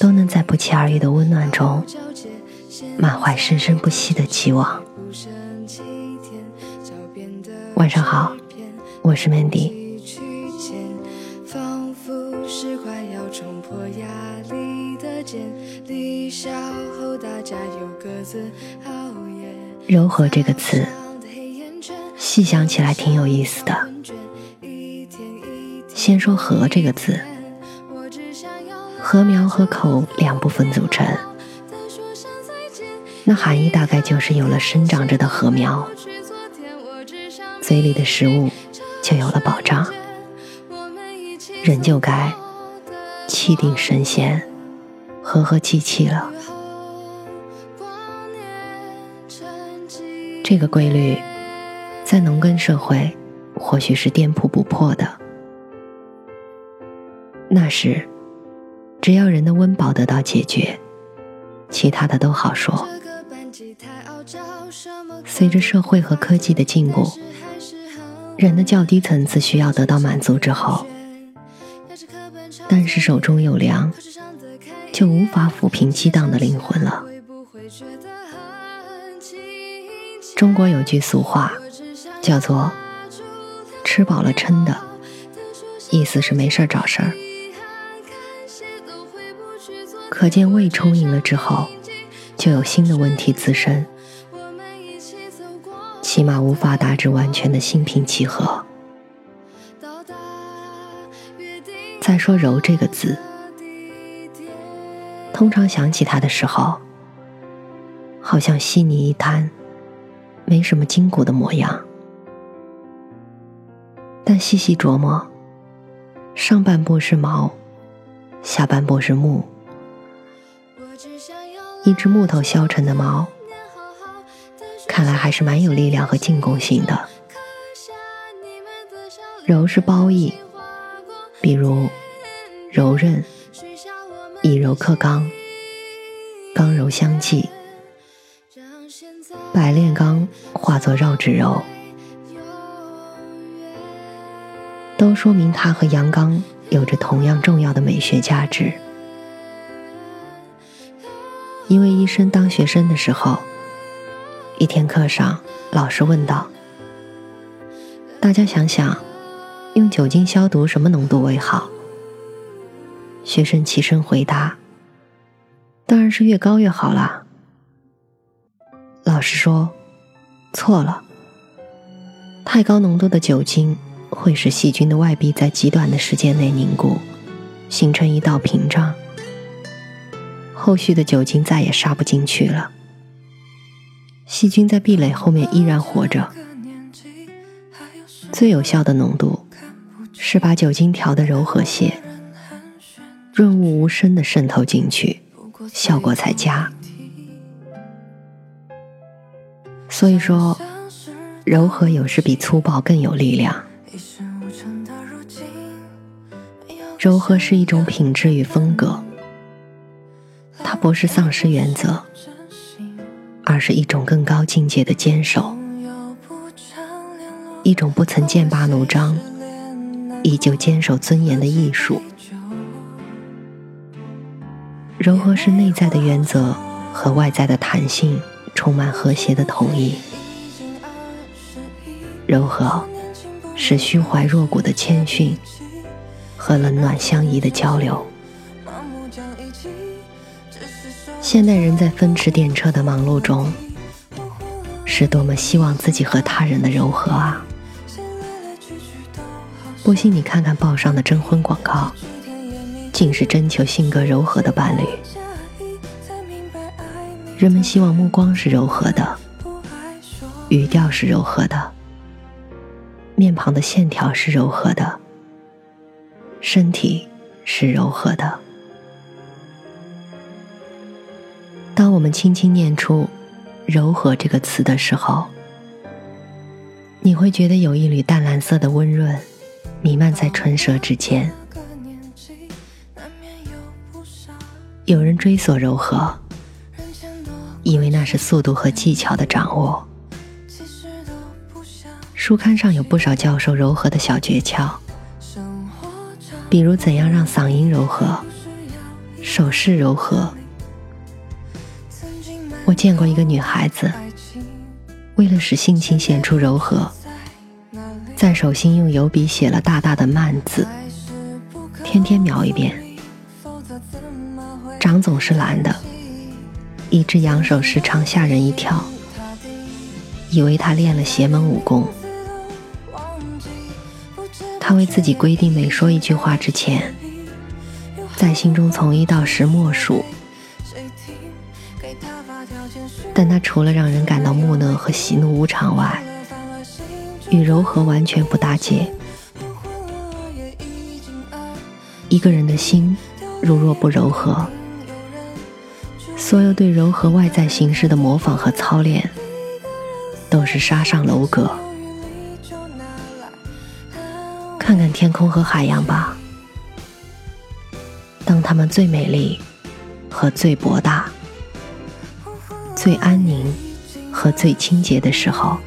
都能在不期而遇的温暖中，满怀生生不息的期望。晚上好，我是 Mandy。柔和这个词，细想起来挺有意思的。先说“和”这个字。禾苗和口两部分组成，那含义大概就是有了生长着的禾苗，嘴里的食物就有了保障，人就该气定神闲，和和气气了。这个规律在农耕社会或许是颠扑不破的，那时。只要人的温饱得到解决，其他的都好说。随着社会和科技的进步，人的较低层次需要得到满足之后，但是手中有粮，就无法抚平激荡的灵魂了。中国有句俗话，叫做“吃饱了撑的”，意思是没事找事儿。可见胃充盈了之后，就有新的问题滋生，起码无法达至完全的心平气和。再说“柔”这个字，通常想起它的时候，好像稀泥一滩，没什么筋骨的模样。但细细琢磨，上半部是毛，下半部是木。一只木头削成的矛，看来还是蛮有力量和进攻性的。柔是褒义，比如柔韧，以柔克刚，刚柔相济，百炼钢化作绕指柔，都说明它和阳刚有着同样重要的美学价值。因为医生当学生的时候，一天课上，老师问道：“大家想想，用酒精消毒什么浓度为好？”学生起身回答：“当然是越高越好啦。”老师说：“错了，太高浓度的酒精会使细菌的外壁在极短的时间内凝固，形成一道屏障。”后续的酒精再也杀不进去了，细菌在壁垒后面依然活着。最有效的浓度是把酒精调的柔和些，润物无声的渗透进去，效果才佳。所以说，柔和有时比粗暴更有力量。柔和是一种品质与风格。不是丧失原则，而是一种更高境界的坚守，一种不曾剑拔弩张，依旧坚守尊严的艺术。柔和是内在的原则和外在的弹性充满和谐的统一，柔和是虚怀若谷的谦逊和冷暖相宜的交流。现代人在风驰电掣的忙碌中，是多么希望自己和他人的柔和啊！不信你看看报上的征婚广告，竟是征求性格柔和的伴侣。人们希望目光是柔和的，语调是柔和的，面庞的线条是柔和的，身体是柔和的。我们轻轻念出“柔和”这个词的时候，你会觉得有一缕淡蓝色的温润弥漫在唇舌之间。有人追索柔和，以为那是速度和技巧的掌握。书刊上有不少教授柔和的小诀窍，比如怎样让嗓音柔和，手势柔和。我见过一个女孩子，为了使性情显出柔和，在手心用油笔写了大大的“慢”字，天天描一遍。掌总是蓝的，一只扬手时常吓人一跳，以为她练了邪门武功。她为自己规定，每说一句话之前，在心中从一到十默数。但它除了让人感到木讷和喜怒无常外，与柔和完全不搭界。一个人的心如若不柔和，所有对柔和外在形式的模仿和操练，都是沙上楼阁。看看天空和海洋吧，当它们最美丽和最博大。最安宁和最清洁的时候，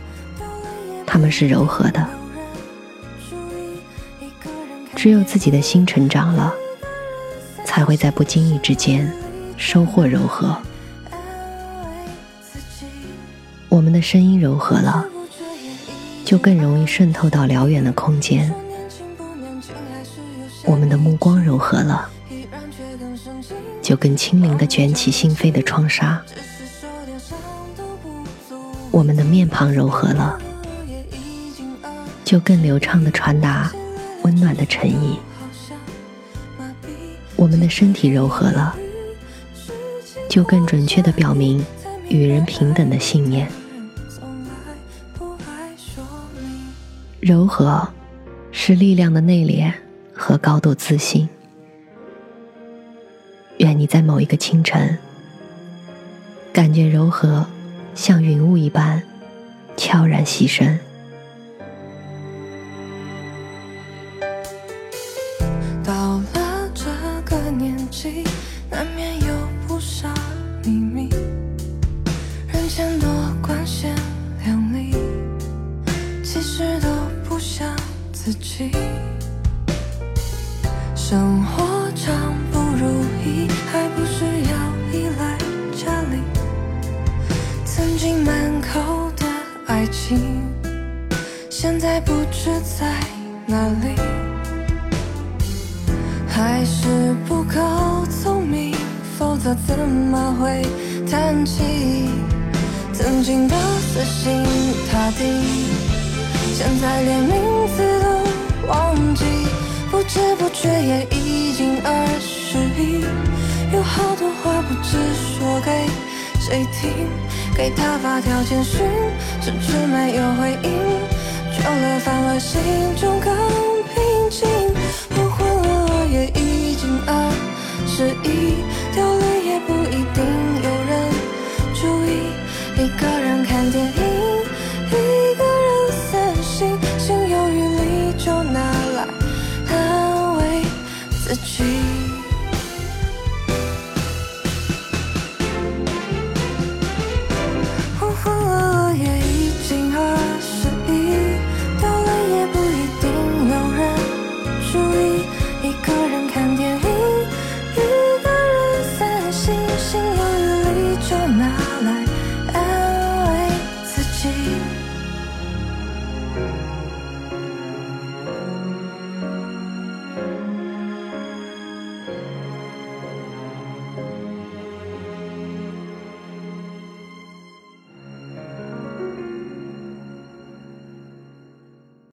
他们是柔和的。只有自己的心成长了，才会在不经意之间收获柔和。我们的声音柔和了，就更容易渗透到辽远的空间；我们的目光柔和了，就更轻灵的卷起心扉的窗纱。我们的面庞柔和了，就更流畅的传达温暖的诚意；我们的身体柔和了，就更准确的表明与人平等的信念。柔和是力量的内敛和高度自信。愿你在某一个清晨，感觉柔和。像云雾一般悄然牺牲。到了这个年纪，难免有不少秘密，人前多光鲜亮丽，其实都不像自己。生活情，现在不知在哪里。还是不够聪明，否则怎么会谈起曾经的死心塌地？现在连名字都忘记，不知不觉也已经二十一，有好多话不知说给谁听。给他发条简讯，迟迟没有回应，久了反而心中更平静。我昏了，也已经二十一。